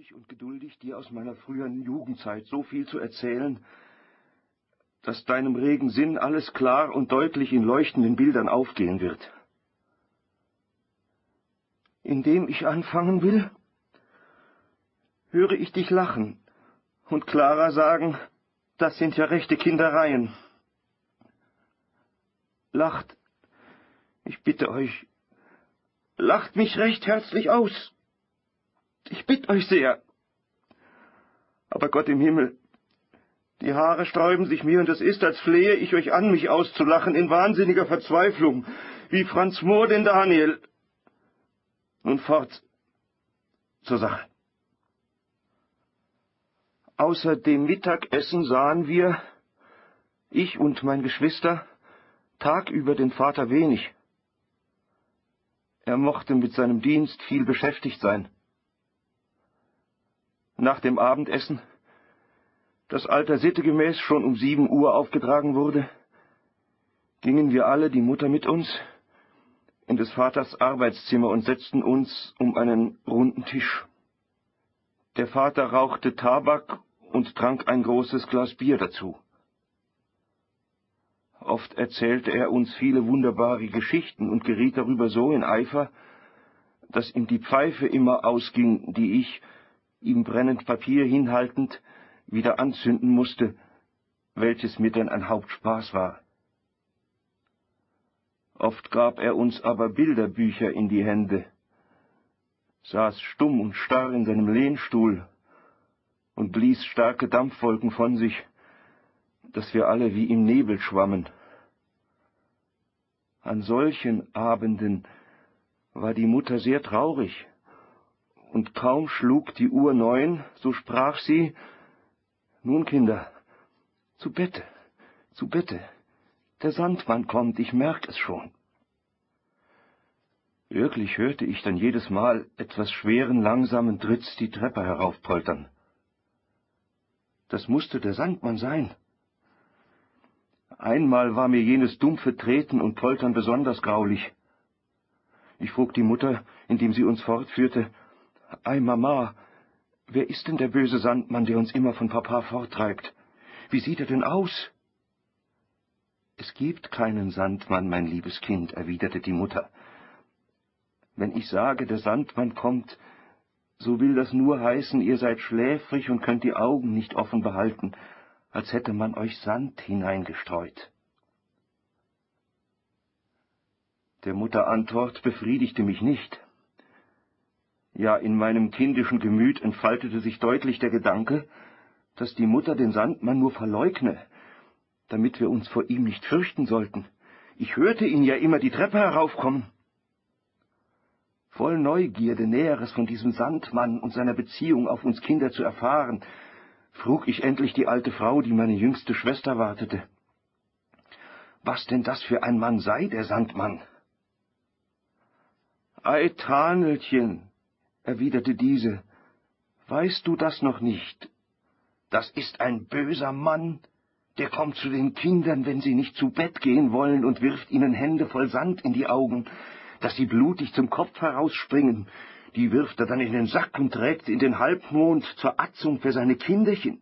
ruhig und geduldig, dir aus meiner früheren Jugendzeit so viel zu erzählen, dass deinem regen Sinn alles klar und deutlich in leuchtenden Bildern aufgehen wird. Indem ich anfangen will, höre ich dich lachen und Clara sagen, das sind ja rechte Kindereien. Lacht, ich bitte euch, lacht mich recht herzlich aus. Ich bitte euch sehr. Aber Gott im Himmel, die Haare sträuben sich mir, und es ist, als flehe ich euch an, mich auszulachen in wahnsinniger Verzweiflung, wie Franz Mohr den Daniel. Nun fort zur Sache. Außer dem Mittagessen sahen wir, ich und mein Geschwister, tagüber den Vater wenig. Er mochte mit seinem Dienst viel beschäftigt sein. Nach dem Abendessen, das alter Sitte gemäß schon um sieben Uhr aufgetragen wurde, gingen wir alle, die Mutter mit uns, in des Vaters Arbeitszimmer und setzten uns um einen runden Tisch. Der Vater rauchte Tabak und trank ein großes Glas Bier dazu. Oft erzählte er uns viele wunderbare Geschichten und geriet darüber so in Eifer, dass ihm die Pfeife immer ausging, die ich, ihm brennend Papier hinhaltend, wieder anzünden musste, welches mir denn ein Hauptspaß war. Oft gab er uns aber Bilderbücher in die Hände, saß stumm und starr in seinem Lehnstuhl und blies starke Dampfwolken von sich, dass wir alle wie im Nebel schwammen. An solchen Abenden war die Mutter sehr traurig, und kaum schlug die Uhr neun, so sprach sie, Nun, Kinder, zu Bette, zu Bette, der Sandmann kommt, ich merk es schon. Wirklich hörte ich dann jedes Mal etwas schweren, langsamen Tritts die Treppe heraufpoltern. Das musste der Sandmann sein. Einmal war mir jenes dumpfe Treten und Poltern besonders graulich. Ich frug die Mutter, indem sie uns fortführte, Ei, Mama, wer ist denn der böse Sandmann, der uns immer von Papa forttreibt? Wie sieht er denn aus? Es gibt keinen Sandmann, mein liebes Kind, erwiderte die Mutter. Wenn ich sage, der Sandmann kommt, so will das nur heißen, ihr seid schläfrig und könnt die Augen nicht offen behalten, als hätte man euch Sand hineingestreut. Der Mutter Antwort befriedigte mich nicht. Ja, in meinem kindischen Gemüt entfaltete sich deutlich der Gedanke, dass die Mutter den Sandmann nur verleugne, damit wir uns vor ihm nicht fürchten sollten. Ich hörte ihn ja immer die Treppe heraufkommen. Voll Neugierde, Näheres von diesem Sandmann und seiner Beziehung auf uns Kinder zu erfahren, frug ich endlich die alte Frau, die meine jüngste Schwester wartete. Was denn das für ein Mann sei, der Sandmann? Ei, Tanelchen, erwiderte diese, weißt du das noch nicht? Das ist ein böser Mann, der kommt zu den Kindern, wenn sie nicht zu Bett gehen wollen, und wirft ihnen Hände voll Sand in die Augen, dass sie blutig zum Kopf herausspringen. Die wirft er dann in den Sack und trägt in den Halbmond zur Atzung für seine Kinderchen.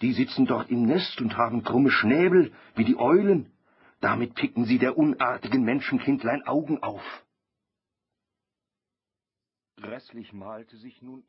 Die sitzen dort im Nest und haben krumme Schnäbel wie die Eulen. Damit picken sie der unartigen Menschenkindlein Augen auf. Grässlich malte sich nun